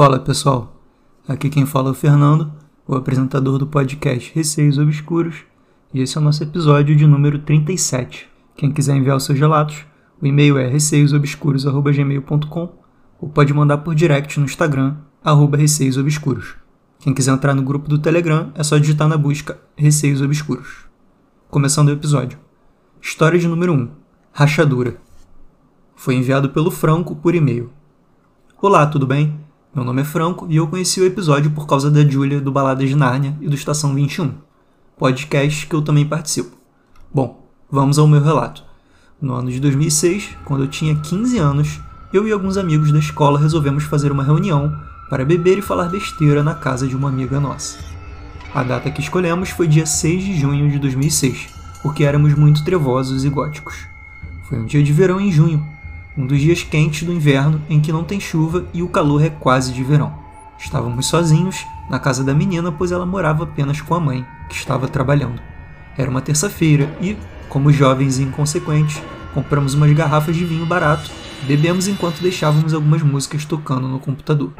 Fala pessoal, aqui quem fala é o Fernando, o apresentador do podcast Receios Obscuros, e esse é o nosso episódio de número 37. Quem quiser enviar os seus relatos, o e-mail é receiosobscuros.gmail.com ou pode mandar por direct no Instagram, arroba receiosobscuros. Quem quiser entrar no grupo do Telegram, é só digitar na busca Receios Obscuros. Começando o episódio. História de número 1. Rachadura. Foi enviado pelo Franco por e-mail. Olá, tudo bem? Meu nome é Franco e eu conheci o episódio por causa da Julia do Balada de Nárnia e do Estação 21, podcast que eu também participo. Bom, vamos ao meu relato. No ano de 2006, quando eu tinha 15 anos, eu e alguns amigos da escola resolvemos fazer uma reunião para beber e falar besteira na casa de uma amiga nossa. A data que escolhemos foi dia 6 de junho de 2006, porque éramos muito trevosos e góticos. Foi um dia de verão em junho, um dos dias quentes do inverno em que não tem chuva e o calor é quase de verão. Estávamos sozinhos na casa da menina, pois ela morava apenas com a mãe, que estava trabalhando. Era uma terça-feira e, como jovens e inconsequentes, compramos umas garrafas de vinho barato, bebemos enquanto deixávamos algumas músicas tocando no computador.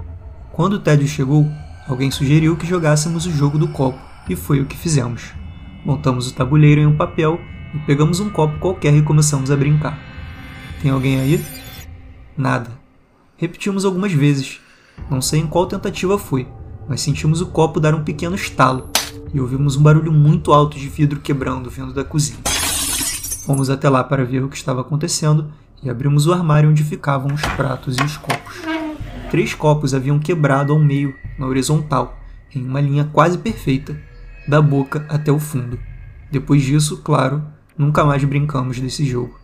Quando o tédio chegou, alguém sugeriu que jogássemos o jogo do copo, e foi o que fizemos. Montamos o tabuleiro em um papel e pegamos um copo qualquer e começamos a brincar. Tem alguém aí? Nada. Repetimos algumas vezes. Não sei em qual tentativa foi, mas sentimos o copo dar um pequeno estalo e ouvimos um barulho muito alto de vidro quebrando vindo da cozinha. Fomos até lá para ver o que estava acontecendo e abrimos o armário onde ficavam os pratos e os copos. Três copos haviam quebrado ao meio, na horizontal, em uma linha quase perfeita, da boca até o fundo. Depois disso, claro, nunca mais brincamos desse jogo.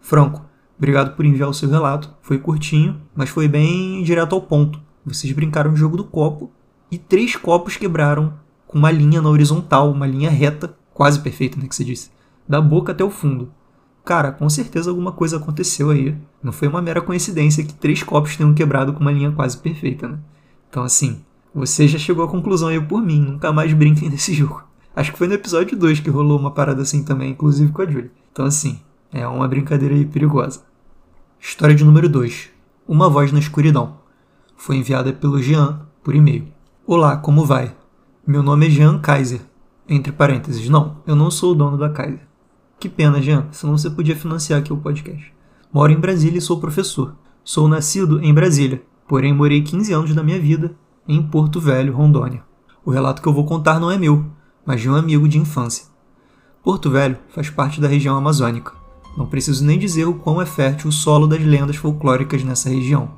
Franco, Obrigado por enviar o seu relato. Foi curtinho, mas foi bem direto ao ponto. Vocês brincaram no jogo do copo e três copos quebraram com uma linha na horizontal, uma linha reta, quase perfeita, né, que você disse, da boca até o fundo. Cara, com certeza alguma coisa aconteceu aí. Não foi uma mera coincidência que três copos tenham quebrado com uma linha quase perfeita, né? Então, assim, você já chegou à conclusão aí por mim. Nunca mais brinquem nesse jogo. Acho que foi no episódio 2 que rolou uma parada assim também, inclusive com a Julie. Então, assim, é uma brincadeira aí perigosa. História de número 2. Uma voz na escuridão. Foi enviada pelo Jean por e-mail. Olá, como vai? Meu nome é Jean Kaiser. Entre parênteses, não, eu não sou o dono da Kaiser. Que pena, Jean, senão você podia financiar aqui o podcast. Moro em Brasília e sou professor. Sou nascido em Brasília, porém morei 15 anos da minha vida em Porto Velho, Rondônia. O relato que eu vou contar não é meu, mas de um amigo de infância. Porto Velho faz parte da região amazônica. Não preciso nem dizer o quão é fértil o solo das lendas folclóricas nessa região.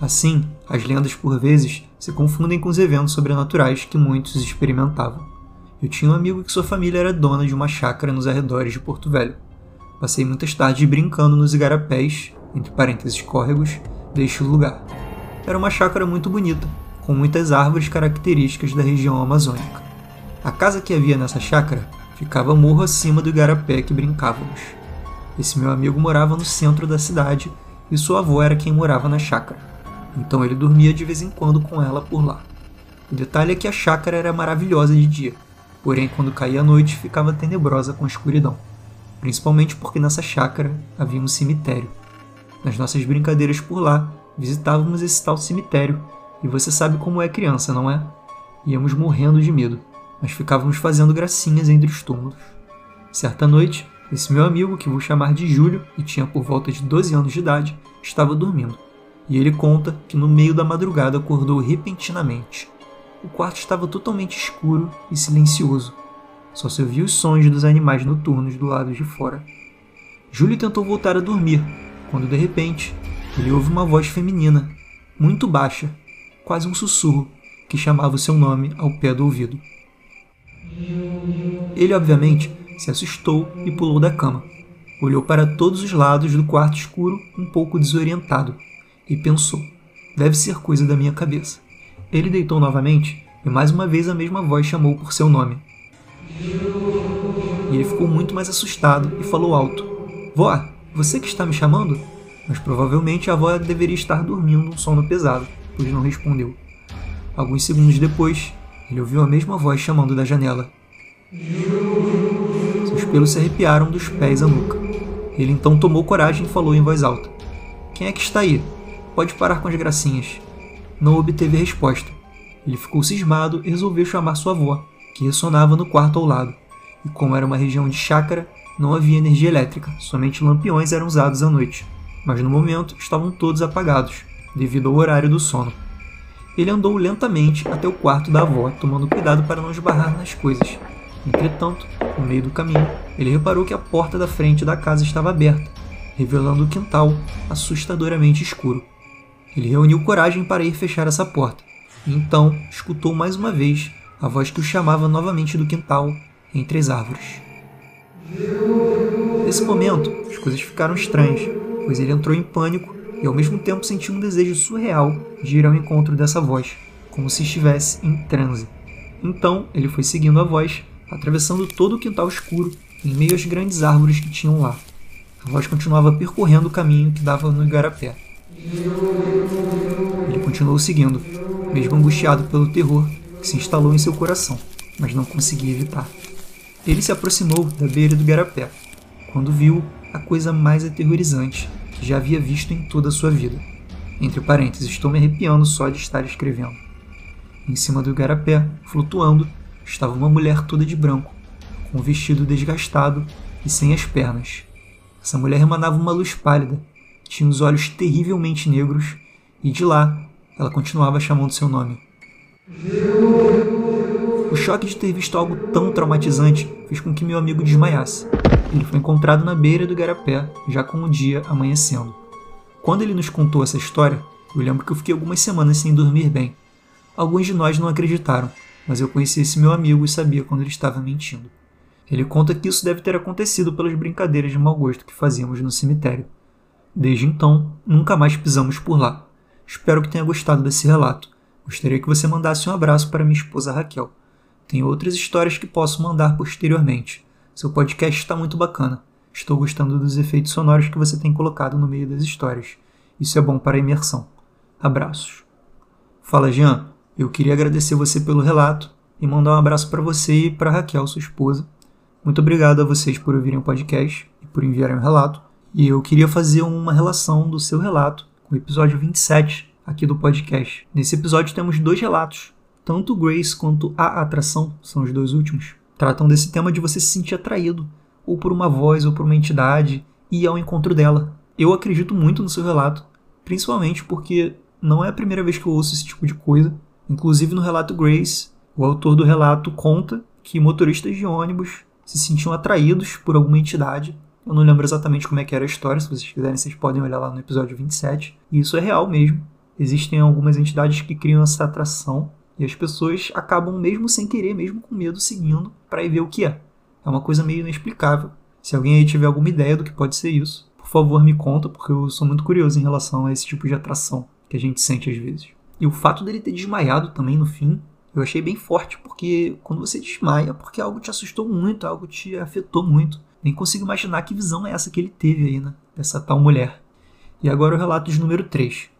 Assim, as lendas por vezes se confundem com os eventos sobrenaturais que muitos experimentavam. Eu tinha um amigo que sua família era dona de uma chácara nos arredores de Porto Velho. Passei muitas tardes brincando nos igarapés, entre parênteses córregos, deste lugar. Era uma chácara muito bonita, com muitas árvores características da região amazônica. A casa que havia nessa chácara ficava morro acima do igarapé que brincávamos. Esse meu amigo morava no centro da cidade e sua avó era quem morava na chácara. Então ele dormia de vez em quando com ela por lá. O detalhe é que a chácara era maravilhosa de dia, porém quando caía a noite ficava tenebrosa com a escuridão. Principalmente porque nessa chácara havia um cemitério. Nas nossas brincadeiras por lá, visitávamos esse tal cemitério, e você sabe como é criança, não é? Íamos morrendo de medo, mas ficávamos fazendo gracinhas entre os túmulos. Certa noite, esse meu amigo, que vou chamar de Júlio, e tinha por volta de 12 anos de idade, estava dormindo. E ele conta que no meio da madrugada acordou repentinamente. O quarto estava totalmente escuro e silencioso. Só se ouvia os sons dos animais noturnos do lado de fora. Júlio tentou voltar a dormir, quando de repente ele ouve uma voz feminina, muito baixa, quase um sussurro, que chamava o seu nome ao pé do ouvido. Ele, obviamente, se assustou e pulou da cama. Olhou para todos os lados do quarto escuro, um pouco desorientado, e pensou: deve ser coisa da minha cabeça. Ele deitou novamente e mais uma vez a mesma voz chamou por seu nome. E ele ficou muito mais assustado e falou alto: Vó, você que está me chamando? Mas provavelmente a avó deveria estar dormindo um sono pesado, pois não respondeu. Alguns segundos depois, ele ouviu a mesma voz chamando da janela pelos se arrepiaram dos pés à nuca. Ele então tomou coragem e falou em voz alta: Quem é que está aí? Pode parar com as gracinhas. não obteve resposta. Ele ficou cismado e resolveu chamar sua avó, que ressonava no quarto ao lado. E como era uma região de chácara, não havia energia elétrica, somente lampiões eram usados à noite. Mas no momento estavam todos apagados, devido ao horário do sono. Ele andou lentamente até o quarto da avó, tomando cuidado para não esbarrar nas coisas. Entretanto, no meio do caminho, ele reparou que a porta da frente da casa estava aberta, revelando o quintal assustadoramente escuro. Ele reuniu coragem para ir fechar essa porta, e então escutou mais uma vez a voz que o chamava novamente do quintal, entre as árvores. Nesse momento, as coisas ficaram estranhas, pois ele entrou em pânico e ao mesmo tempo sentiu um desejo surreal de ir ao encontro dessa voz, como se estivesse em transe. Então ele foi seguindo a voz, atravessando todo o quintal escuro, em meio às grandes árvores que tinham lá. A voz continuava percorrendo o caminho que dava no igarapé. Ele continuou seguindo, mesmo angustiado pelo terror que se instalou em seu coração, mas não conseguia evitar. Ele se aproximou da beira do igarapé, quando viu a coisa mais aterrorizante que já havia visto em toda a sua vida. Entre parênteses, estou me arrepiando só de estar escrevendo. Em cima do igarapé, flutuando, estava uma mulher toda de branco, com um vestido desgastado e sem as pernas. Essa mulher emanava uma luz pálida, tinha os olhos terrivelmente negros e de lá ela continuava chamando seu nome. O choque de ter visto algo tão traumatizante fez com que meu amigo desmaiasse. Ele foi encontrado na beira do garapé, já com o dia amanhecendo. Quando ele nos contou essa história, eu lembro que eu fiquei algumas semanas sem dormir bem. Alguns de nós não acreditaram, mas eu conheci esse meu amigo e sabia quando ele estava mentindo. Ele conta que isso deve ter acontecido pelas brincadeiras de mau gosto que fazíamos no cemitério. Desde então, nunca mais pisamos por lá. Espero que tenha gostado desse relato. Gostaria que você mandasse um abraço para minha esposa Raquel. Tem outras histórias que posso mandar posteriormente. Seu podcast está muito bacana. Estou gostando dos efeitos sonoros que você tem colocado no meio das histórias. Isso é bom para a imersão. Abraços. Fala, Jean. Eu queria agradecer você pelo relato e mandar um abraço para você e para Raquel, sua esposa. Muito obrigado a vocês por ouvirem o podcast e por enviarem o relato. E eu queria fazer uma relação do seu relato com o episódio 27 aqui do podcast. Nesse episódio temos dois relatos. Tanto Grace quanto A Atração são os dois últimos tratam desse tema de você se sentir atraído, ou por uma voz, ou por uma entidade, e ao encontro dela. Eu acredito muito no seu relato, principalmente porque não é a primeira vez que eu ouço esse tipo de coisa. Inclusive no relato Grace, o autor do relato conta que motoristas de ônibus se sentiam atraídos por alguma entidade. Eu não lembro exatamente como é que era a história, se vocês quiserem, vocês podem olhar lá no episódio 27. E isso é real mesmo. Existem algumas entidades que criam essa atração e as pessoas acabam, mesmo sem querer, mesmo com medo, seguindo para ver o que é. É uma coisa meio inexplicável. Se alguém aí tiver alguma ideia do que pode ser isso, por favor me conta, porque eu sou muito curioso em relação a esse tipo de atração que a gente sente às vezes. E o fato dele ter desmaiado também no fim, eu achei bem forte, porque quando você desmaia, é porque algo te assustou muito, algo te afetou muito. Nem consigo imaginar que visão é essa que ele teve aí, né? Dessa tal mulher. E agora o relato de número 3.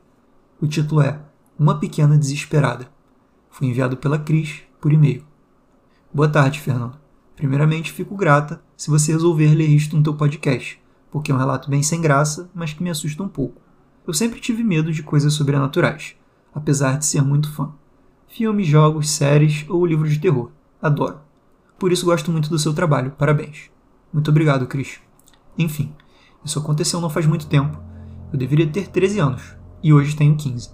O título é Uma Pequena Desesperada. Foi enviado pela Cris por e-mail. Boa tarde, Fernando. Primeiramente, fico grata se você resolver ler isto no teu podcast, porque é um relato bem sem graça, mas que me assusta um pouco. Eu sempre tive medo de coisas sobrenaturais, apesar de ser muito fã. Filmes, jogos, séries ou livros de terror. Adoro. Por isso gosto muito do seu trabalho. Parabéns. Muito obrigado, Cris. Enfim, isso aconteceu não faz muito tempo. Eu deveria ter 13 anos, e hoje tenho 15.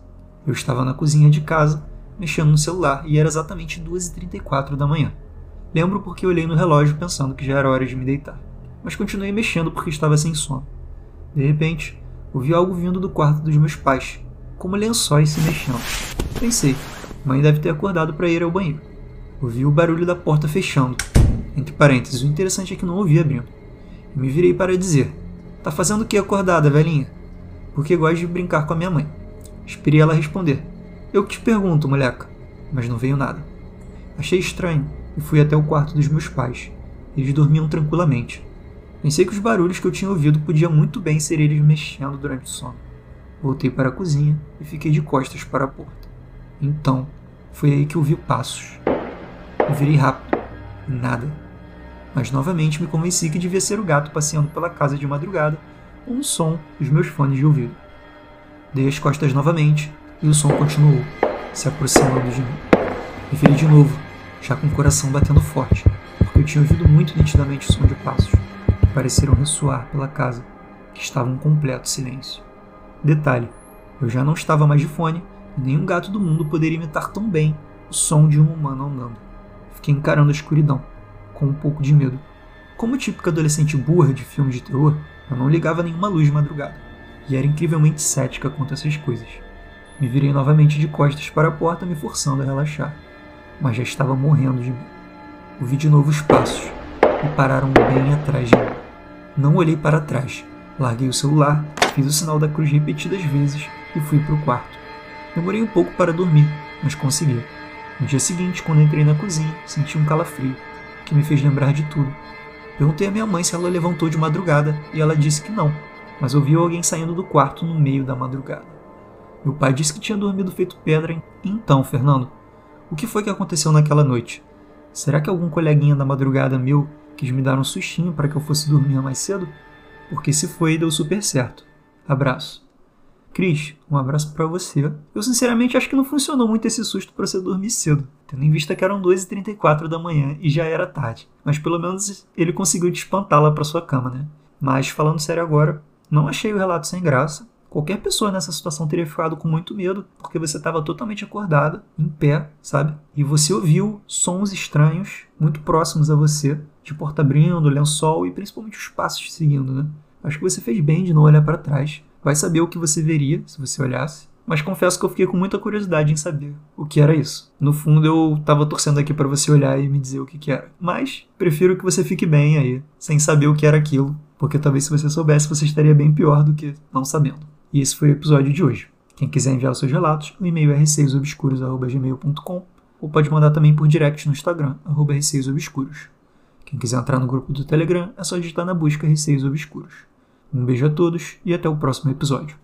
Eu estava na cozinha de casa mexendo no celular e era exatamente 2h34 da manhã. Lembro porque olhei no relógio pensando que já era hora de me deitar, mas continuei mexendo porque estava sem sono. De repente, ouvi algo vindo do quarto dos meus pais, como lençóis se mexendo. Pensei, mãe deve ter acordado para ir ao banheiro. Ouvi o barulho da porta fechando. Entre parênteses, o interessante é que não ouvi abrindo. Me virei para dizer: Tá fazendo o que acordada, velhinha? Porque gosto de brincar com a minha mãe. Esperei ela responder: eu que te pergunto, moleca. Mas não veio nada. Achei estranho e fui até o quarto dos meus pais. Eles dormiam tranquilamente. Pensei que os barulhos que eu tinha ouvido podiam muito bem ser eles mexendo durante o sono. Voltei para a cozinha e fiquei de costas para a porta. Então, foi aí que ouvi passos. Eu virei rápido. Nada. Mas novamente me convenci que devia ser o gato passeando pela casa de madrugada com o som dos meus fones de ouvido. Dei as costas novamente e o som continuou. se aproximando de mim. Me virei de novo, já com o coração batendo forte, porque eu tinha ouvido muito nitidamente o som de passos, que pareceram ressoar pela casa, que estava em um completo silêncio. Detalhe: eu já não estava mais de fone e nenhum gato do mundo poderia imitar tão bem o som de um humano andando. Fiquei encarando a escuridão, com um pouco de medo. Como típica adolescente burra de filme de terror, eu não ligava nenhuma luz de madrugada, e era incrivelmente cética quanto a essas coisas. Me virei novamente de costas para a porta, me forçando a relaxar, mas já estava morrendo de medo. Ouvi de novo os passos, e pararam bem atrás de mim. Não olhei para trás, larguei o celular, fiz o sinal da cruz repetidas vezes e fui para o quarto. Demorei um pouco para dormir, mas consegui. No dia seguinte, quando entrei na cozinha, senti um calafrio, que me fez lembrar de tudo. Perguntei à minha mãe se ela levantou de madrugada e ela disse que não, mas ouviu alguém saindo do quarto no meio da madrugada. Meu pai disse que tinha dormido feito pedra. Então, Fernando, o que foi que aconteceu naquela noite? Será que algum coleguinha da madrugada meu quis me dar um sustinho para que eu fosse dormir mais cedo? Porque se foi, deu super certo. Abraço. Cris, um abraço para você. Eu sinceramente acho que não funcionou muito esse susto para você dormir cedo, tendo em vista que eram 2h34 da manhã e já era tarde. Mas pelo menos ele conseguiu te espantar lá para sua cama, né? Mas falando sério agora, não achei o relato sem graça. Qualquer pessoa nessa situação teria ficado com muito medo, porque você estava totalmente acordada, em pé, sabe? E você ouviu sons estranhos muito próximos a você, de porta abrindo, lençol e principalmente os passos seguindo, né? Acho que você fez bem de não olhar para trás vai saber o que você veria se você olhasse. Mas confesso que eu fiquei com muita curiosidade em saber o que era isso. No fundo, eu tava torcendo aqui para você olhar e me dizer o que, que era. Mas prefiro que você fique bem aí, sem saber o que era aquilo, porque talvez se você soubesse, você estaria bem pior do que não sabendo. E esse foi o episódio de hoje. Quem quiser enviar os seus relatos, o e-mail é receiosobscuros.gmail.com ou pode mandar também por direct no Instagram, arroba receiosobscuros. Quem quiser entrar no grupo do Telegram, é só digitar na busca Receios Obscuros. Um beijo a todos e até o próximo episódio.